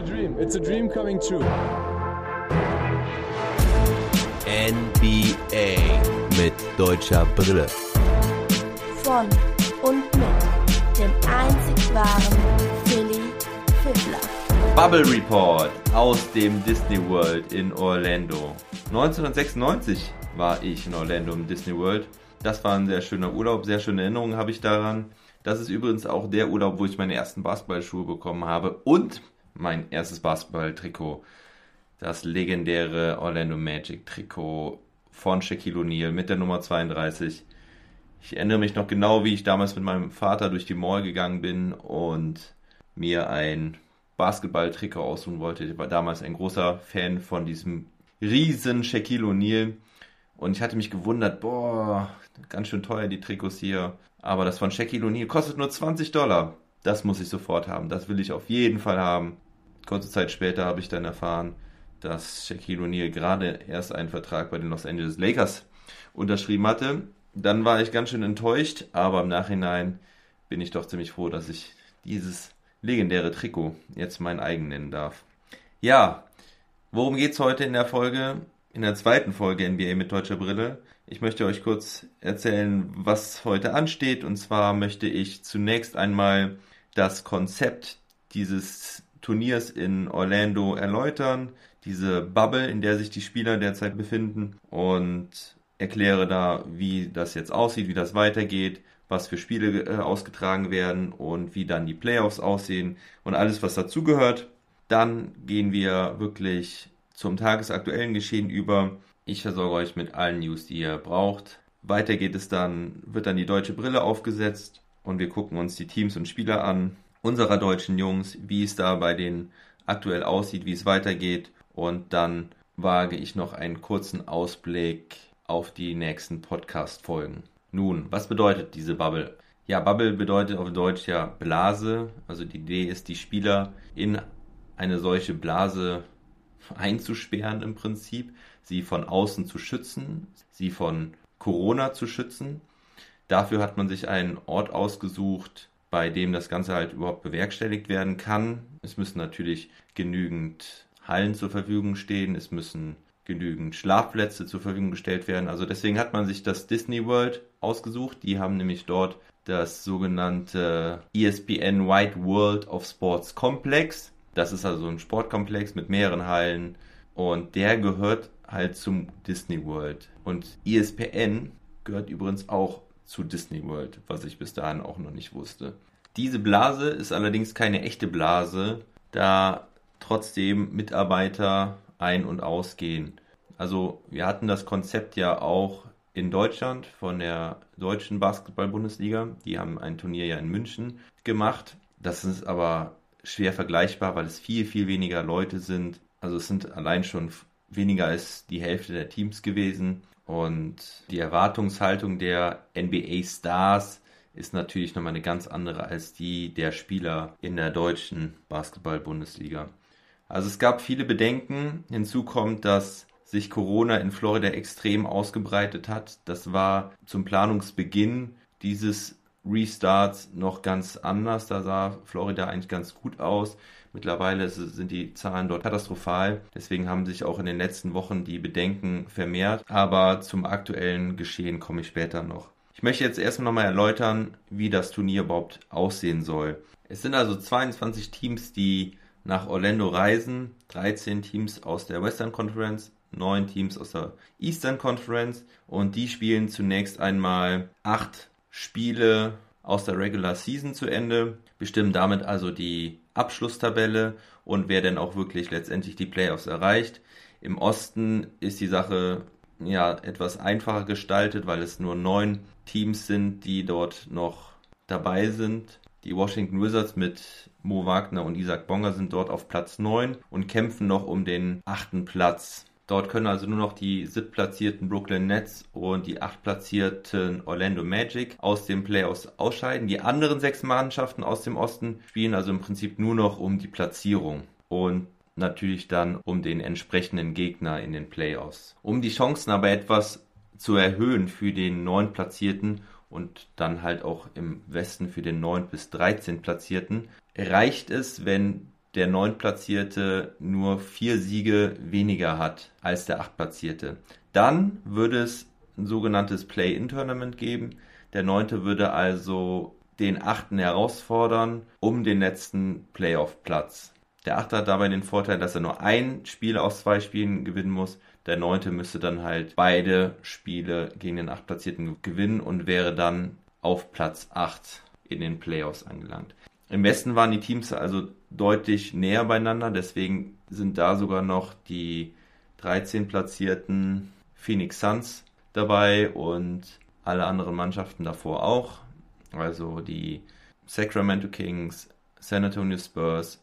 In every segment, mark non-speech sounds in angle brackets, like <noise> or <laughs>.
a dream. It's a dream coming true. NBA mit deutscher Brille. Von und mit dem einzig wahren Philly Fiddler. Bubble Report aus dem Disney World in Orlando. 1996 war ich in Orlando im Disney World. Das war ein sehr schöner Urlaub, sehr schöne Erinnerungen habe ich daran. Das ist übrigens auch der Urlaub, wo ich meine ersten Basketballschuhe bekommen habe und mein erstes Basketballtrikot. Das legendäre Orlando Magic Trikot von Shaquille O'Neal mit der Nummer 32. Ich erinnere mich noch genau, wie ich damals mit meinem Vater durch die Mall gegangen bin und mir ein Basketballtrikot aussuchen wollte. Ich war damals ein großer Fan von diesem riesen Shaquille O'Neal. Und ich hatte mich gewundert, boah, ganz schön teuer die Trikots hier. Aber das von Shaquille O'Neal kostet nur 20 Dollar. Das muss ich sofort haben. Das will ich auf jeden Fall haben. Kurze Zeit später habe ich dann erfahren, dass Shaquille O'Neal gerade erst einen Vertrag bei den Los Angeles Lakers unterschrieben hatte. Dann war ich ganz schön enttäuscht, aber im Nachhinein bin ich doch ziemlich froh, dass ich dieses legendäre Trikot jetzt mein eigen nennen darf. Ja, worum geht's heute in der Folge? In der zweiten Folge NBA mit deutscher Brille. Ich möchte euch kurz erzählen, was heute ansteht. Und zwar möchte ich zunächst einmal das Konzept dieses Turniers in Orlando erläutern, diese Bubble, in der sich die Spieler derzeit befinden und erkläre da, wie das jetzt aussieht, wie das weitergeht, was für Spiele äh, ausgetragen werden und wie dann die Playoffs aussehen und alles, was dazugehört. Dann gehen wir wirklich zum tagesaktuellen Geschehen über. Ich versorge euch mit allen News, die ihr braucht. Weiter geht es dann, wird dann die deutsche Brille aufgesetzt und wir gucken uns die Teams und Spieler an unserer deutschen Jungs, wie es da bei denen aktuell aussieht, wie es weitergeht und dann wage ich noch einen kurzen Ausblick auf die nächsten Podcast-Folgen. Nun, was bedeutet diese Bubble? Ja, Bubble bedeutet auf Deutsch ja Blase. Also die Idee ist, die Spieler in eine solche Blase einzusperren im Prinzip, sie von außen zu schützen, sie von Corona zu schützen. Dafür hat man sich einen Ort ausgesucht, bei dem das Ganze halt überhaupt bewerkstelligt werden kann. Es müssen natürlich genügend Hallen zur Verfügung stehen, es müssen genügend Schlafplätze zur Verfügung gestellt werden. Also deswegen hat man sich das Disney World ausgesucht. Die haben nämlich dort das sogenannte ESPN Wide World of Sports Complex. Das ist also ein Sportkomplex mit mehreren Hallen und der gehört halt zum Disney World. Und ESPN gehört übrigens auch zu Disney World, was ich bis dahin auch noch nicht wusste. Diese Blase ist allerdings keine echte Blase, da trotzdem Mitarbeiter ein- und ausgehen. Also wir hatten das Konzept ja auch in Deutschland von der deutschen Basketball-Bundesliga. Die haben ein Turnier ja in München gemacht. Das ist aber schwer vergleichbar, weil es viel, viel weniger Leute sind. Also es sind allein schon weniger als die Hälfte der Teams gewesen. Und die Erwartungshaltung der NBA-Stars ist natürlich nochmal eine ganz andere als die der Spieler in der deutschen Basketball-Bundesliga. Also es gab viele Bedenken. Hinzu kommt, dass sich Corona in Florida extrem ausgebreitet hat. Das war zum Planungsbeginn dieses Restarts noch ganz anders. Da sah Florida eigentlich ganz gut aus. Mittlerweile sind die Zahlen dort katastrophal. Deswegen haben sich auch in den letzten Wochen die Bedenken vermehrt. Aber zum aktuellen Geschehen komme ich später noch. Ich möchte jetzt erstmal nochmal erläutern, wie das Turnier überhaupt aussehen soll. Es sind also 22 Teams, die nach Orlando reisen. 13 Teams aus der Western Conference, 9 Teams aus der Eastern Conference. Und die spielen zunächst einmal 8 Spiele aus der Regular Season zu Ende, bestimmen damit also die Abschlusstabelle und wer denn auch wirklich letztendlich die Playoffs erreicht. Im Osten ist die Sache ja etwas einfacher gestaltet, weil es nur neun Teams sind, die dort noch dabei sind. Die Washington Wizards mit Mo Wagner und Isaac Bonga sind dort auf Platz 9 und kämpfen noch um den achten Platz. Dort können also nur noch die siebtplatzierten Brooklyn Nets und die achtplatzierten Orlando Magic aus den Playoffs ausscheiden. Die anderen sechs Mannschaften aus dem Osten spielen also im Prinzip nur noch um die Platzierung und natürlich dann um den entsprechenden Gegner in den Playoffs. Um die Chancen aber etwas zu erhöhen für den neun Platzierten und dann halt auch im Westen für den 9 bis 13 Platzierten, reicht es, wenn der neuntplatzierte nur vier Siege weniger hat als der achtplatzierte. Dann würde es ein sogenanntes Play-in-Tournament geben. Der neunte würde also den achten herausfordern um den letzten Playoff-Platz. Der achte hat dabei den Vorteil, dass er nur ein Spiel aus zwei Spielen gewinnen muss. Der neunte müsste dann halt beide Spiele gegen den achtplatzierten gewinnen und wäre dann auf Platz 8 in den Playoffs angelangt. Im Westen waren die Teams also deutlich näher beieinander, deswegen sind da sogar noch die 13 platzierten Phoenix Suns dabei und alle anderen Mannschaften davor auch. Also die Sacramento Kings, San Antonio Spurs,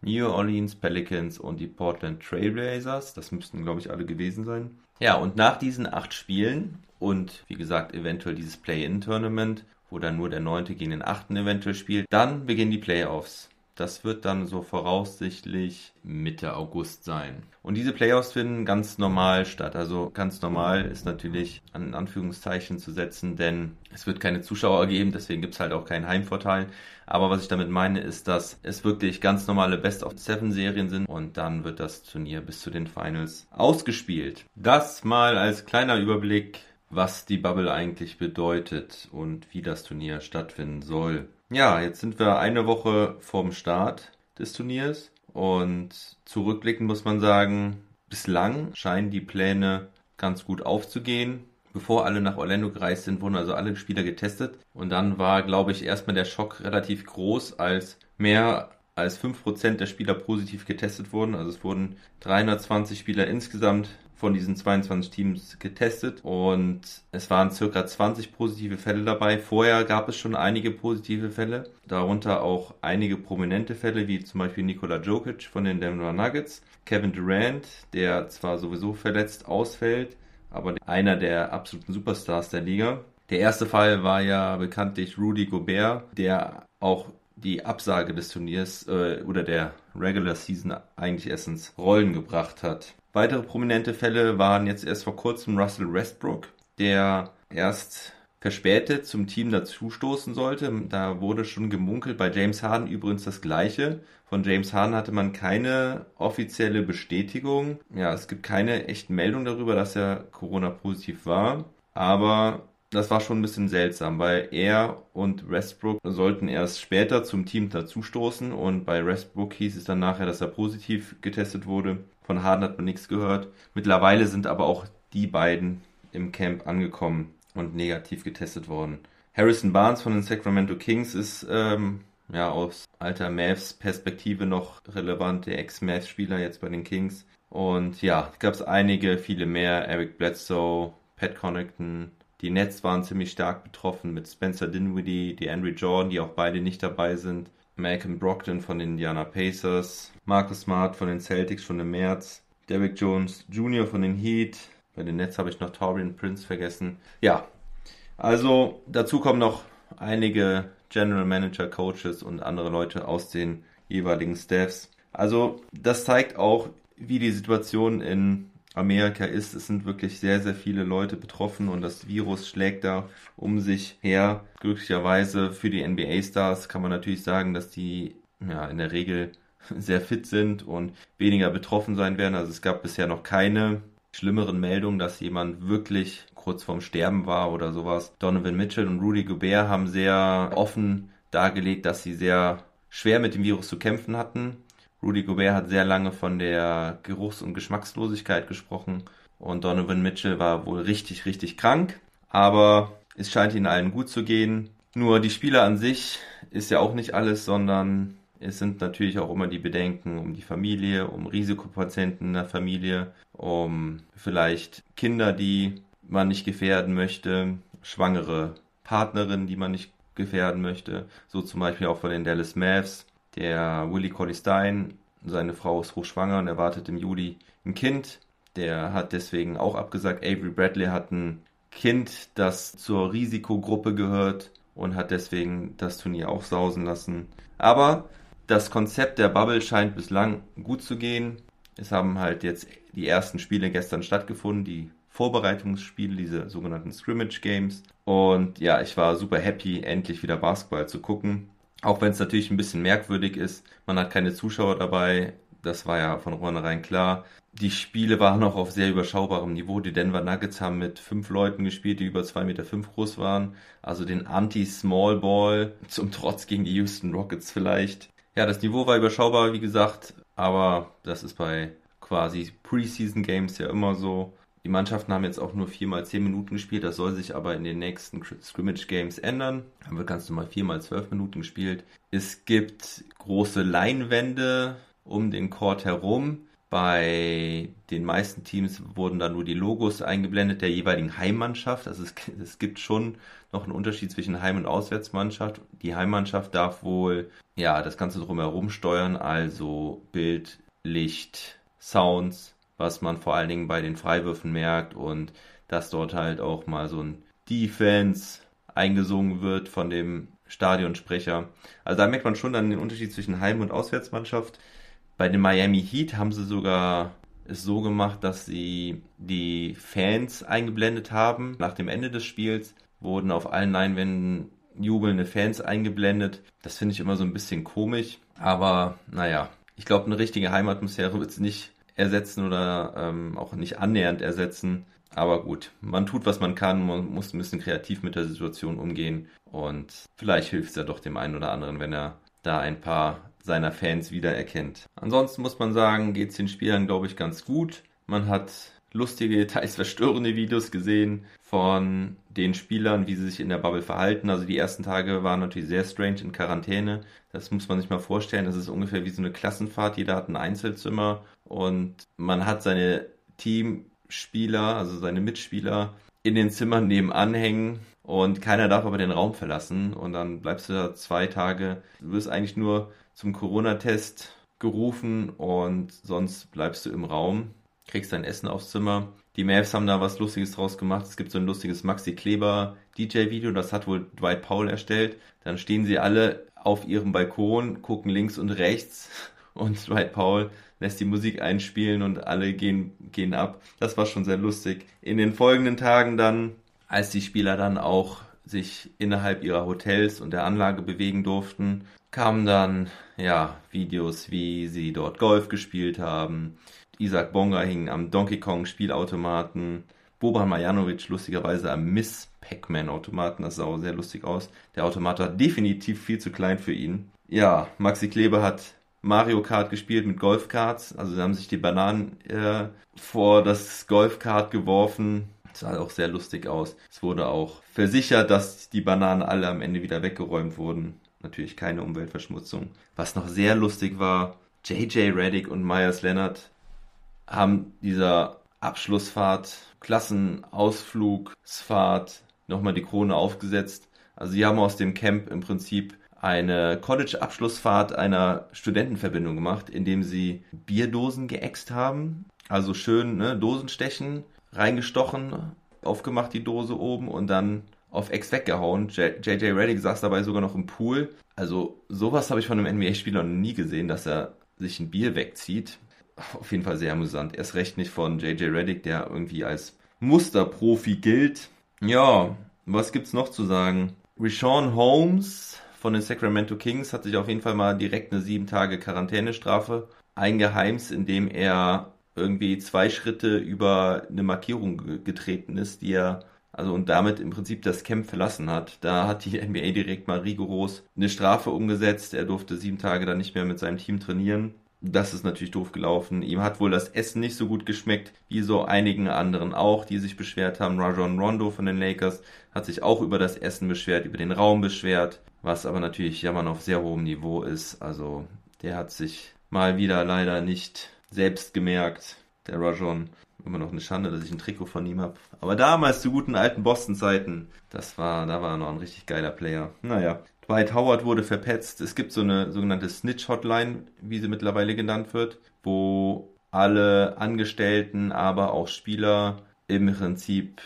New Orleans Pelicans und die Portland Trailblazers. Das müssten, glaube ich, alle gewesen sein. Ja, und nach diesen acht Spielen und wie gesagt, eventuell dieses Play-In-Tournament, wo dann nur der neunte gegen den achten eventuell spielt, dann beginnen die Playoffs. Das wird dann so voraussichtlich Mitte August sein. Und diese Playoffs finden ganz normal statt. Also ganz normal ist natürlich an Anführungszeichen zu setzen, denn es wird keine Zuschauer geben, deswegen gibt es halt auch keinen Heimvorteil. Aber was ich damit meine, ist, dass es wirklich ganz normale Best-of-Seven-Serien sind und dann wird das Turnier bis zu den Finals ausgespielt. Das mal als kleiner Überblick, was die Bubble eigentlich bedeutet und wie das Turnier stattfinden soll. Ja, jetzt sind wir eine Woche vorm Start des Turniers und zurückblickend muss man sagen, bislang scheinen die Pläne ganz gut aufzugehen. Bevor alle nach Orlando gereist sind, wurden also alle Spieler getestet und dann war, glaube ich, erstmal der Schock relativ groß, als mehr als 5% der Spieler positiv getestet wurden. Also es wurden 320 Spieler insgesamt von diesen 22 Teams getestet und es waren circa 20 positive Fälle dabei. Vorher gab es schon einige positive Fälle, darunter auch einige prominente Fälle, wie zum Beispiel Nikola Jokic von den Denver Nuggets, Kevin Durant, der zwar sowieso verletzt ausfällt, aber einer der absoluten Superstars der Liga. Der erste Fall war ja bekanntlich Rudy Gobert, der auch die Absage des Turniers äh, oder der Regular Season eigentlich erst ins Rollen gebracht hat. Weitere prominente Fälle waren jetzt erst vor kurzem Russell Westbrook, der erst verspätet zum Team dazustoßen sollte. Da wurde schon gemunkelt, bei James Harden übrigens das gleiche. Von James Harden hatte man keine offizielle Bestätigung. Ja, es gibt keine echten Meldungen darüber, dass er Corona-positiv war. Aber das war schon ein bisschen seltsam, weil er und Westbrook sollten erst später zum Team dazustoßen und bei Westbrook hieß es dann nachher, dass er positiv getestet wurde. Von Harden hat man nichts gehört. Mittlerweile sind aber auch die beiden im Camp angekommen und negativ getestet worden. Harrison Barnes von den Sacramento Kings ist ähm, ja aus alter Mavs Perspektive noch relevant, der Ex-Mavs-Spieler jetzt bei den Kings. Und ja, gab es einige, viele mehr. Eric Bledsoe, Pat Connaughton. Die Nets waren ziemlich stark betroffen mit Spencer Dinwiddie, die Andrew Jordan, die auch beide nicht dabei sind. Malcolm Brockton von den Indiana Pacers, Marcus Smart von den Celtics schon im März, Derrick Jones Jr. von den Heat, bei den Nets habe ich noch Torian Prince vergessen. Ja, also dazu kommen noch einige General Manager, Coaches und andere Leute aus den jeweiligen Staffs. Also das zeigt auch, wie die Situation in Amerika ist. Es sind wirklich sehr, sehr viele Leute betroffen und das Virus schlägt da um sich her. Glücklicherweise für die NBA-Stars kann man natürlich sagen, dass die ja, in der Regel <laughs> sehr fit sind und weniger betroffen sein werden. Also es gab bisher noch keine schlimmeren Meldungen, dass jemand wirklich kurz vorm Sterben war oder sowas. Donovan Mitchell und Rudy Gobert haben sehr offen dargelegt, dass sie sehr schwer mit dem Virus zu kämpfen hatten Rudy Gobert hat sehr lange von der Geruchs- und Geschmackslosigkeit gesprochen und Donovan Mitchell war wohl richtig, richtig krank, aber es scheint ihnen allen gut zu gehen. Nur die Spieler an sich ist ja auch nicht alles, sondern es sind natürlich auch immer die Bedenken um die Familie, um Risikopatienten in der Familie, um vielleicht Kinder, die man nicht gefährden möchte, schwangere Partnerinnen, die man nicht gefährden möchte, so zum Beispiel auch von den Dallas Mavs der Willie Colley Stein, seine Frau ist hochschwanger und erwartet im Juli ein Kind. Der hat deswegen auch abgesagt. Avery Bradley hat ein Kind, das zur Risikogruppe gehört und hat deswegen das Turnier auch sausen lassen. Aber das Konzept der Bubble scheint bislang gut zu gehen. Es haben halt jetzt die ersten Spiele gestern stattgefunden, die Vorbereitungsspiele, diese sogenannten Scrimmage Games. Und ja, ich war super happy, endlich wieder Basketball zu gucken. Auch wenn es natürlich ein bisschen merkwürdig ist, man hat keine Zuschauer dabei, das war ja von vornherein klar. Die Spiele waren noch auf sehr überschaubarem Niveau. Die Denver Nuggets haben mit fünf Leuten gespielt, die über zwei Meter fünf groß waren. Also den Anti-Small Ball zum Trotz gegen die Houston Rockets vielleicht. Ja, das Niveau war überschaubar, wie gesagt, aber das ist bei quasi Preseason Games ja immer so. Die Mannschaften haben jetzt auch nur viermal zehn Minuten gespielt. Das soll sich aber in den nächsten Scrimmage Games ändern. Dann wird ganz normal viermal zwölf Minuten gespielt. Es gibt große Leinwände um den Court herum. Bei den meisten Teams wurden da nur die Logos eingeblendet der jeweiligen Heimmannschaft. Also es, es, gibt schon noch einen Unterschied zwischen Heim- und Auswärtsmannschaft. Die Heimmannschaft darf wohl ja das Ganze drumherum steuern, also Bild, Licht, Sounds, was man vor allen Dingen bei den Freiwürfen merkt und dass dort halt auch mal so ein Defense eingesungen wird von dem Stadionsprecher. Also da merkt man schon dann den Unterschied zwischen Heim- und Auswärtsmannschaft. Bei den Miami Heat haben sie sogar es so gemacht, dass sie die Fans eingeblendet haben. Nach dem Ende des Spiels wurden auf allen Leinwänden jubelnde Fans eingeblendet. Das finde ich immer so ein bisschen komisch. Aber naja, ich glaube, eine richtige Heimatmusphäre wird es nicht ersetzen oder ähm, auch nicht annähernd ersetzen. Aber gut, man tut, was man kann, man muss ein bisschen kreativ mit der Situation umgehen und vielleicht hilft es ja doch dem einen oder anderen, wenn er da ein paar seiner Fans wiedererkennt. Ansonsten muss man sagen, geht es den Spielern, glaube ich, ganz gut. Man hat lustige, <laughs> teils verstörende Videos gesehen von den Spielern, wie sie sich in der Bubble verhalten. Also die ersten Tage waren natürlich sehr strange in Quarantäne. Das muss man sich mal vorstellen. Das ist ungefähr wie so eine Klassenfahrt. Jeder hat ein Einzelzimmer und man hat seine Teamspieler, also seine Mitspieler in den Zimmern nebenan hängen und keiner darf aber den Raum verlassen und dann bleibst du da zwei Tage. Du wirst eigentlich nur zum Corona-Test gerufen und sonst bleibst du im Raum, kriegst dein Essen aufs Zimmer. Die Mavs haben da was Lustiges draus gemacht. Es gibt so ein lustiges Maxi Kleber DJ-Video, das hat wohl Dwight Powell erstellt. Dann stehen sie alle auf ihrem Balkon, gucken links und rechts <laughs> und Dwight Powell lässt die Musik einspielen und alle gehen, gehen ab. Das war schon sehr lustig. In den folgenden Tagen dann, als die Spieler dann auch sich innerhalb ihrer Hotels und der Anlage bewegen durften, kamen dann ja Videos, wie sie dort Golf gespielt haben. Isaac Bonga hing am Donkey Kong Spielautomaten. Boban Marjanovic lustigerweise am Miss Pac-Man Automaten. Das sah auch sehr lustig aus. Der Automat war definitiv viel zu klein für ihn. Ja, Maxi Kleber hat Mario Kart gespielt mit Golfkarts. Also sie haben sich die Bananen äh, vor das Golfkart geworfen. Sah auch sehr lustig aus. Es wurde auch versichert, dass die Bananen alle am Ende wieder weggeräumt wurden. Natürlich keine Umweltverschmutzung. Was noch sehr lustig war, JJ Reddick und Myers Leonard haben dieser Abschlussfahrt, Klassenausflugsfahrt nochmal die Krone aufgesetzt. Also sie haben aus dem Camp im Prinzip eine College-Abschlussfahrt einer Studentenverbindung gemacht, indem sie Bierdosen geäxt haben. Also schön ne, Dosenstechen, reingestochen, aufgemacht die Dose oben und dann auf Ex weggehauen. JJ Reddick saß dabei sogar noch im Pool. Also sowas habe ich von einem NBA-Spieler noch nie gesehen, dass er sich ein Bier wegzieht. Auf jeden Fall sehr amüsant. Erst recht nicht von JJ Reddick, der irgendwie als Musterprofi gilt. Ja, was gibt's noch zu sagen? Rishon Holmes von den Sacramento Kings hat sich auf jeden Fall mal direkt eine sieben Tage Quarantänestrafe eingeheimst, indem er irgendwie zwei Schritte über eine Markierung getreten ist, die er also und damit im Prinzip das Camp verlassen hat. Da hat die <laughs> NBA direkt mal rigoros eine Strafe umgesetzt. Er durfte sieben Tage dann nicht mehr mit seinem Team trainieren. Das ist natürlich doof gelaufen. Ihm hat wohl das Essen nicht so gut geschmeckt, wie so einigen anderen auch, die sich beschwert haben. Rajon Rondo von den Lakers hat sich auch über das Essen beschwert, über den Raum beschwert was aber natürlich jammern auf sehr hohem Niveau ist. Also der hat sich mal wieder leider nicht selbst gemerkt, der Rajon. Immer noch eine Schande, dass ich ein Trikot von ihm habe. Aber damals zu guten alten Boston-Zeiten, das war, da war er noch ein richtig geiler Player. Naja, Dwight Howard wurde verpetzt. Es gibt so eine sogenannte Snitch-Hotline, wie sie mittlerweile genannt wird, wo alle Angestellten, aber auch Spieler im Prinzip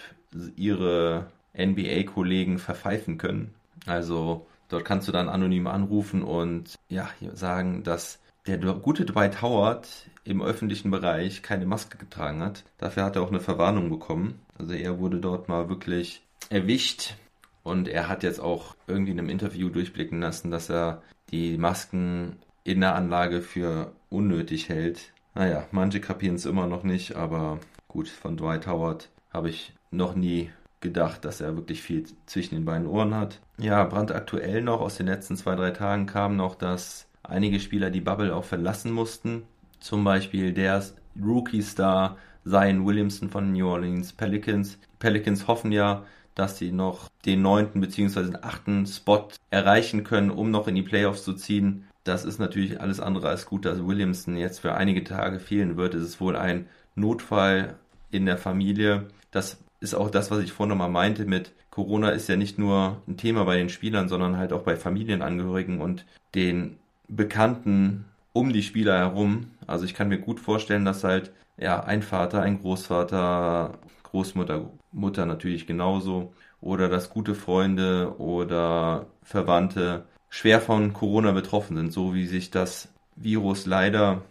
ihre NBA-Kollegen verpfeifen können. Also Dort kannst du dann anonym anrufen und ja, sagen, dass der gute Dwight Howard im öffentlichen Bereich keine Maske getragen hat. Dafür hat er auch eine Verwarnung bekommen. Also er wurde dort mal wirklich erwischt Und er hat jetzt auch irgendwie in einem Interview durchblicken lassen, dass er die Masken in der Anlage für unnötig hält. Naja, manche kapieren es immer noch nicht, aber gut, von Dwight Howard habe ich noch nie gedacht, dass er wirklich viel zwischen den beiden Ohren hat. Ja, brandaktuell noch aus den letzten zwei, drei Tagen kam noch, dass einige Spieler die Bubble auch verlassen mussten. Zum Beispiel der Rookie-Star Zion Williamson von New Orleans Pelicans. Die Pelicans hoffen ja, dass sie noch den neunten bzw. achten Spot erreichen können, um noch in die Playoffs zu ziehen. Das ist natürlich alles andere als gut, dass Williamson jetzt für einige Tage fehlen wird. Es ist wohl ein Notfall in der Familie. Das ist auch das, was ich vorhin nochmal meinte mit Corona ist ja nicht nur ein Thema bei den Spielern, sondern halt auch bei Familienangehörigen und den Bekannten um die Spieler herum. Also ich kann mir gut vorstellen, dass halt ja ein Vater, ein Großvater, Großmutter, Mutter natürlich genauso oder dass gute Freunde oder Verwandte schwer von Corona betroffen sind, so wie sich das Virus leider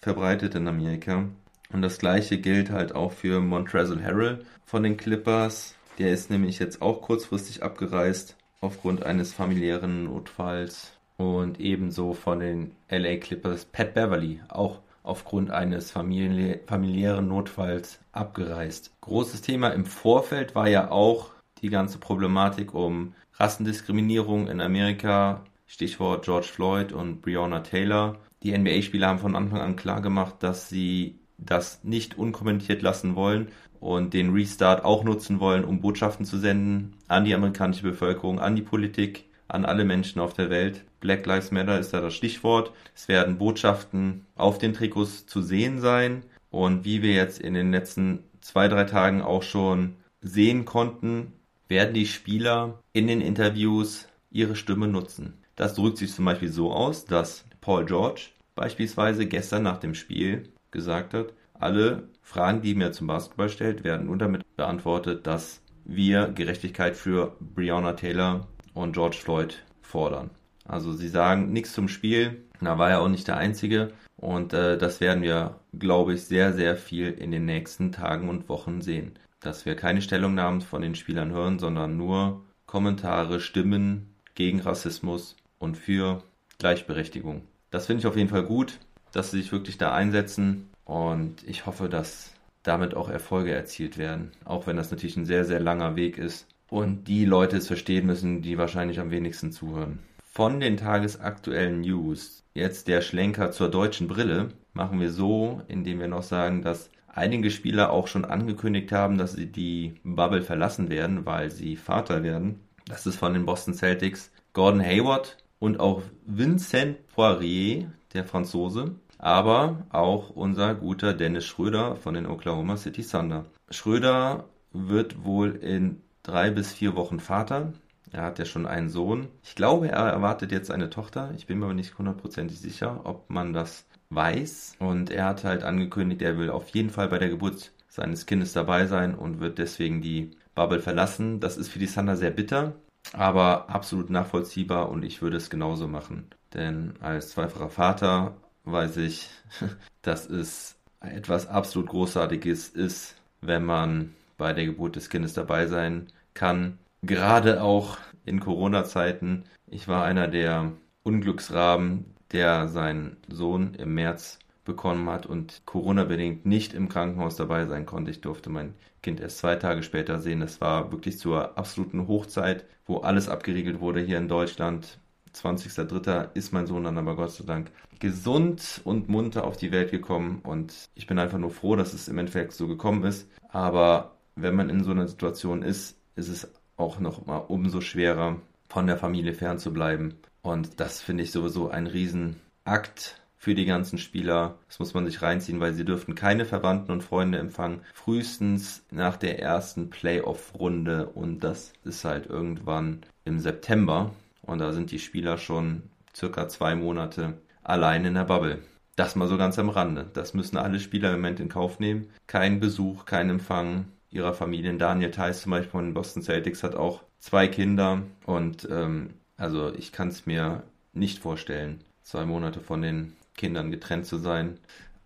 verbreitet in Amerika. Und das gleiche gilt halt auch für Montrezl Harrell von den Clippers. Der ist nämlich jetzt auch kurzfristig abgereist aufgrund eines familiären Notfalls. Und ebenso von den LA Clippers Pat Beverly, auch aufgrund eines famili familiären Notfalls abgereist. Großes Thema im Vorfeld war ja auch die ganze Problematik um Rassendiskriminierung in Amerika, Stichwort George Floyd und Breonna Taylor. Die NBA-Spieler haben von Anfang an klar gemacht, dass sie das nicht unkommentiert lassen wollen und den Restart auch nutzen wollen, um Botschaften zu senden an die amerikanische Bevölkerung, an die Politik, an alle Menschen auf der Welt. Black Lives Matter ist da das Stichwort. Es werden Botschaften auf den Trikots zu sehen sein. Und wie wir jetzt in den letzten zwei, drei Tagen auch schon sehen konnten, werden die Spieler in den Interviews ihre Stimme nutzen. Das drückt sich zum Beispiel so aus, dass Paul George beispielsweise gestern nach dem Spiel gesagt hat, alle Fragen, die mir zum Basketball stellt, werden nur damit beantwortet, dass wir Gerechtigkeit für Breonna Taylor und George Floyd fordern. Also sie sagen nichts zum Spiel, da war er auch nicht der Einzige und äh, das werden wir, glaube ich, sehr, sehr viel in den nächsten Tagen und Wochen sehen. Dass wir keine Stellungnahmen von den Spielern hören, sondern nur Kommentare, Stimmen gegen Rassismus und für Gleichberechtigung. Das finde ich auf jeden Fall gut, dass sie sich wirklich da einsetzen und ich hoffe, dass damit auch Erfolge erzielt werden, auch wenn das natürlich ein sehr, sehr langer Weg ist und die Leute es verstehen müssen, die wahrscheinlich am wenigsten zuhören. Von den tagesaktuellen News, jetzt der Schlenker zur deutschen Brille, machen wir so, indem wir noch sagen, dass einige Spieler auch schon angekündigt haben, dass sie die Bubble verlassen werden, weil sie Vater werden. Das ist von den Boston Celtics Gordon Hayward und auch Vincent Poirier, der Franzose, aber auch unser guter Dennis Schröder von den Oklahoma City Thunder. Schröder wird wohl in drei bis vier Wochen Vater. Er hat ja schon einen Sohn. Ich glaube, er erwartet jetzt eine Tochter. Ich bin mir aber nicht hundertprozentig sicher, ob man das weiß. Und er hat halt angekündigt, er will auf jeden Fall bei der Geburt seines Kindes dabei sein und wird deswegen die Bubble verlassen. Das ist für die Thunder sehr bitter, aber absolut nachvollziehbar und ich würde es genauso machen. Denn als zweifacher Vater weiß ich, <laughs> dass es etwas absolut Großartiges ist, wenn man bei der Geburt des Kindes dabei sein kann. Gerade auch in Corona-Zeiten. Ich war einer der Unglücksraben, der seinen Sohn im März bekommen hat und Corona-bedingt nicht im Krankenhaus dabei sein konnte. Ich durfte mein Kind erst zwei Tage später sehen. Das war wirklich zur absoluten Hochzeit, wo alles abgeriegelt wurde hier in Deutschland. 20.03. ist mein Sohn dann aber Gott sei Dank gesund und munter auf die Welt gekommen und ich bin einfach nur froh, dass es im Endeffekt so gekommen ist. Aber wenn man in so einer Situation ist, ist es auch noch mal umso schwerer, von der Familie fernzubleiben. Und das finde ich sowieso ein Riesenakt für die ganzen Spieler. Das muss man sich reinziehen, weil sie dürften keine Verwandten und Freunde empfangen. Frühestens nach der ersten Playoff-Runde und das ist halt irgendwann im September. Und da sind die Spieler schon circa zwei Monate allein in der Bubble. Das mal so ganz am Rande. Das müssen alle Spieler im Moment in Kauf nehmen. Kein Besuch, kein Empfang, ihrer Familien. Daniel Theiss zum Beispiel von den Boston Celtics hat auch zwei Kinder und ähm, also ich kann es mir nicht vorstellen, zwei Monate von den Kindern getrennt zu sein.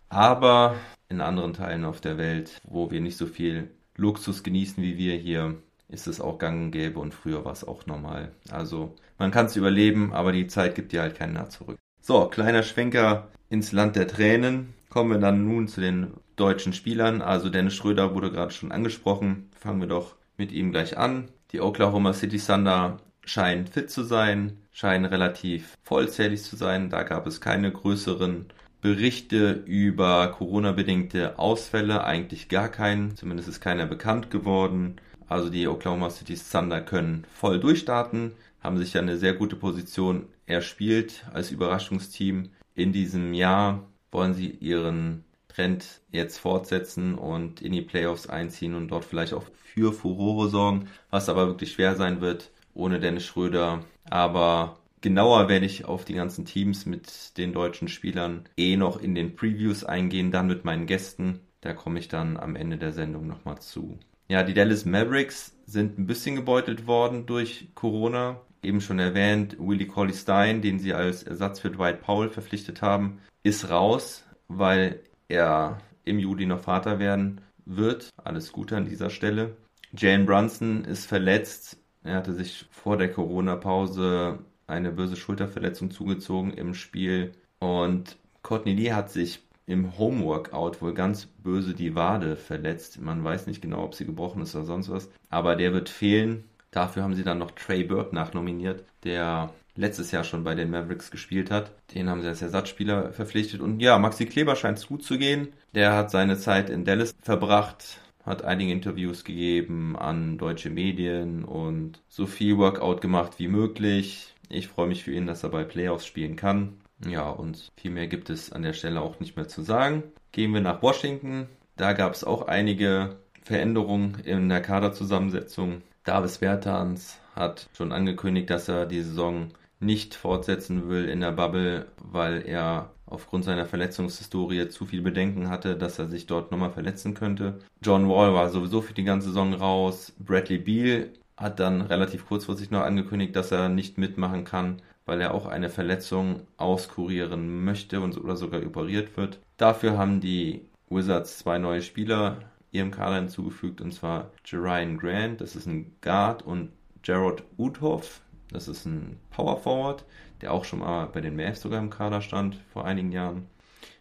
Aber in anderen Teilen auf der Welt, wo wir nicht so viel Luxus genießen wie wir hier, ist es auch gang und gäbe und früher war es auch normal. Also man kann es überleben, aber die Zeit gibt dir halt keinen nah zurück. So, kleiner Schwenker ins Land der Tränen. Kommen wir dann nun zu den deutschen Spielern. Also Dennis Schröder wurde gerade schon angesprochen. Fangen wir doch mit ihm gleich an. Die Oklahoma City Thunder scheinen fit zu sein, scheinen relativ vollzählig zu sein. Da gab es keine größeren Berichte über Corona-bedingte Ausfälle, eigentlich gar keinen. Zumindest ist keiner bekannt geworden. Also die Oklahoma City Thunder können voll durchstarten, haben sich ja eine sehr gute Position erspielt als Überraschungsteam. In diesem Jahr wollen sie ihren Trend jetzt fortsetzen und in die Playoffs einziehen und dort vielleicht auch für Furore sorgen, was aber wirklich schwer sein wird ohne Dennis Schröder. Aber genauer werde ich auf die ganzen Teams mit den deutschen Spielern eh noch in den Previews eingehen, dann mit meinen Gästen. Da komme ich dann am Ende der Sendung nochmal zu. Ja, die Dallas Mavericks sind ein bisschen gebeutelt worden durch Corona. Eben schon erwähnt, Willie Colley Stein, den sie als Ersatz für Dwight Powell verpflichtet haben, ist raus, weil er im Juli noch Vater werden wird. Alles Gute an dieser Stelle. Jane Brunson ist verletzt. Er hatte sich vor der Corona-Pause eine böse Schulterverletzung zugezogen im Spiel. Und Courtney Lee hat sich im Homeworkout wohl ganz böse die Wade verletzt. Man weiß nicht genau, ob sie gebrochen ist oder sonst was. Aber der wird fehlen. Dafür haben sie dann noch Trey Burke nachnominiert, der letztes Jahr schon bei den Mavericks gespielt hat. Den haben sie als Ersatzspieler verpflichtet. Und ja, Maxi Kleber scheint es gut zu gehen. Der hat seine Zeit in Dallas verbracht, hat einige Interviews gegeben an deutsche Medien und so viel Workout gemacht wie möglich. Ich freue mich für ihn, dass er bei Playoffs spielen kann. Ja, und viel mehr gibt es an der Stelle auch nicht mehr zu sagen. Gehen wir nach Washington. Da gab es auch einige Veränderungen in der Kaderzusammensetzung. Davis Bertans hat schon angekündigt, dass er die Saison nicht fortsetzen will in der Bubble, weil er aufgrund seiner Verletzungshistorie zu viel Bedenken hatte, dass er sich dort nochmal verletzen könnte. John Wall war sowieso für die ganze Saison raus. Bradley Beal hat dann relativ kurzfristig noch angekündigt, dass er nicht mitmachen kann, weil er auch eine Verletzung auskurieren möchte und oder sogar operiert wird. Dafür haben die Wizards zwei neue Spieler ihrem Kader hinzugefügt, und zwar Jerian Grant, das ist ein Guard, und Gerard Uthoff, das ist ein Power Forward, der auch schon mal bei den Mavs sogar im Kader stand vor einigen Jahren.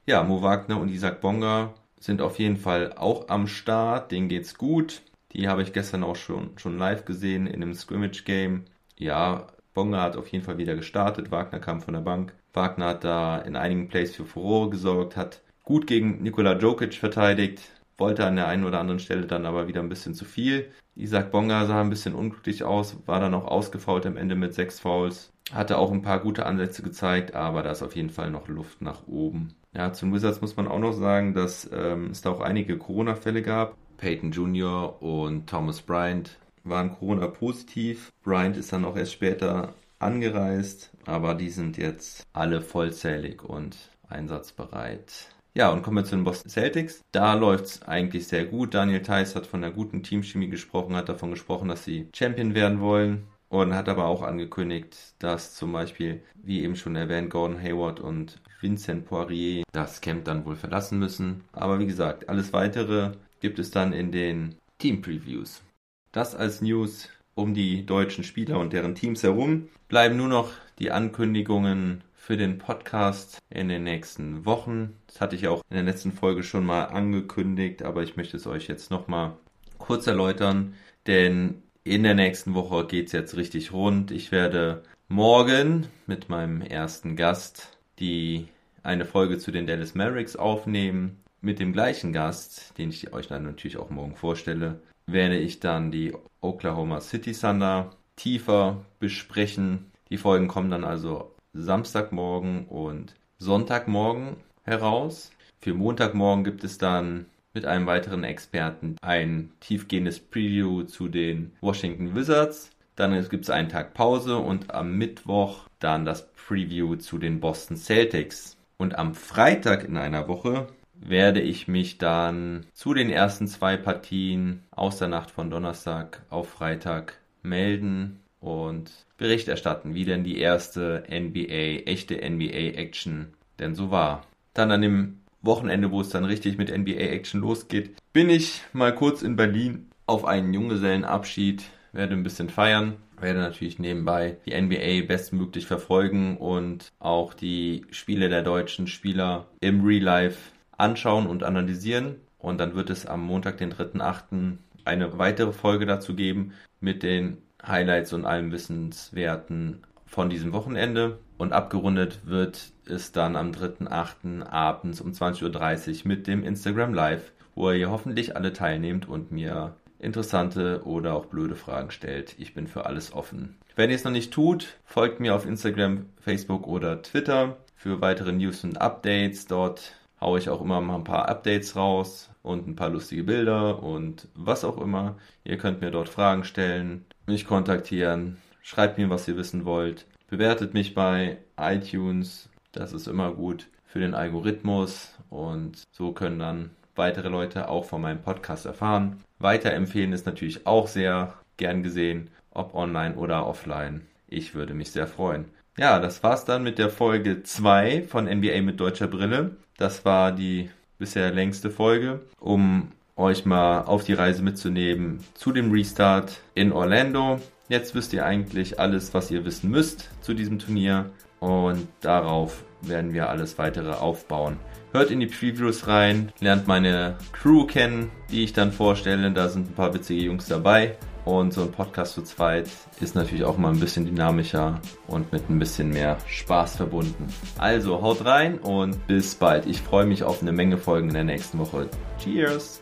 Ja, Mo Wagner und Isaac Bonga sind auf jeden Fall auch am Start. Denen geht's gut. Die habe ich gestern auch schon, schon live gesehen in einem Scrimmage-Game. Ja, Bonga hat auf jeden Fall wieder gestartet. Wagner kam von der Bank. Wagner hat da in einigen Plays für Furore gesorgt, hat gut gegen Nikola Jokic verteidigt, wollte an der einen oder anderen Stelle dann aber wieder ein bisschen zu viel. Isaac Bonga sah ein bisschen unglücklich aus, war dann auch ausgefault am Ende mit sechs Fouls. Hatte auch ein paar gute Ansätze gezeigt, aber da ist auf jeden Fall noch Luft nach oben. Ja, zum Wizards muss man auch noch sagen, dass ähm, es da auch einige Corona-Fälle gab. Peyton Jr. und Thomas Bryant waren Corona-positiv. Bryant ist dann auch erst später angereist, aber die sind jetzt alle vollzählig und einsatzbereit. Ja, und kommen wir zu den Boston Celtics. Da läuft es eigentlich sehr gut. Daniel Theiss hat von einer guten Teamchemie gesprochen, hat davon gesprochen, dass sie Champion werden wollen. Und hat aber auch angekündigt, dass zum Beispiel, wie eben schon erwähnt, Gordon Hayward und Vincent Poirier das Camp dann wohl verlassen müssen. Aber wie gesagt, alles weitere gibt es dann in den Team Previews. Das als News um die deutschen Spieler und deren Teams herum. Bleiben nur noch die Ankündigungen für den Podcast in den nächsten Wochen. Das hatte ich auch in der letzten Folge schon mal angekündigt, aber ich möchte es euch jetzt nochmal kurz erläutern, denn in der nächsten Woche geht es jetzt richtig rund. Ich werde morgen mit meinem ersten Gast die eine Folge zu den Dallas Mavericks aufnehmen. Mit dem gleichen Gast, den ich euch dann natürlich auch morgen vorstelle, werde ich dann die Oklahoma City Thunder tiefer besprechen. Die Folgen kommen dann also Samstagmorgen und Sonntagmorgen heraus. Für Montagmorgen gibt es dann mit einem weiteren Experten ein tiefgehendes Preview zu den Washington Wizards. Dann gibt es einen Tag Pause und am Mittwoch dann das Preview zu den Boston Celtics. Und am Freitag in einer Woche werde ich mich dann zu den ersten zwei Partien aus der Nacht von Donnerstag auf Freitag melden und Bericht erstatten, wie denn die erste NBA, echte NBA-Action denn so war. Dann an dem Wochenende, wo es dann richtig mit NBA-Action losgeht, bin ich mal kurz in Berlin auf einen Junggesellenabschied werde ein bisschen feiern, werde natürlich nebenbei die NBA bestmöglich verfolgen und auch die Spiele der deutschen Spieler im Real Life anschauen und analysieren. Und dann wird es am Montag, den 3.8., eine weitere Folge dazu geben mit den Highlights und allem Wissenswerten von diesem Wochenende. Und abgerundet wird es dann am 3.8. abends um 20.30 Uhr mit dem Instagram Live, wo ihr hoffentlich alle teilnehmt und mir interessante oder auch blöde Fragen stellt. Ich bin für alles offen. Wenn ihr es noch nicht tut, folgt mir auf Instagram, Facebook oder Twitter für weitere News und Updates. Dort haue ich auch immer mal ein paar Updates raus und ein paar lustige Bilder und was auch immer. Ihr könnt mir dort Fragen stellen, mich kontaktieren, schreibt mir, was ihr wissen wollt. Bewertet mich bei iTunes, das ist immer gut für den Algorithmus und so können dann weitere Leute auch von meinem Podcast erfahren. Weiterempfehlen ist natürlich auch sehr gern gesehen, ob online oder offline. Ich würde mich sehr freuen. Ja, das war's dann mit der Folge 2 von NBA mit deutscher Brille. Das war die bisher längste Folge, um euch mal auf die Reise mitzunehmen zu dem Restart in Orlando. Jetzt wisst ihr eigentlich alles, was ihr wissen müsst zu diesem Turnier und darauf werden wir alles weitere aufbauen. Hört in die Previews rein, lernt meine Crew kennen, die ich dann vorstelle. Da sind ein paar witzige Jungs dabei. Und so ein Podcast zu zweit ist natürlich auch mal ein bisschen dynamischer und mit ein bisschen mehr Spaß verbunden. Also haut rein und bis bald. Ich freue mich auf eine Menge Folgen in der nächsten Woche. Cheers!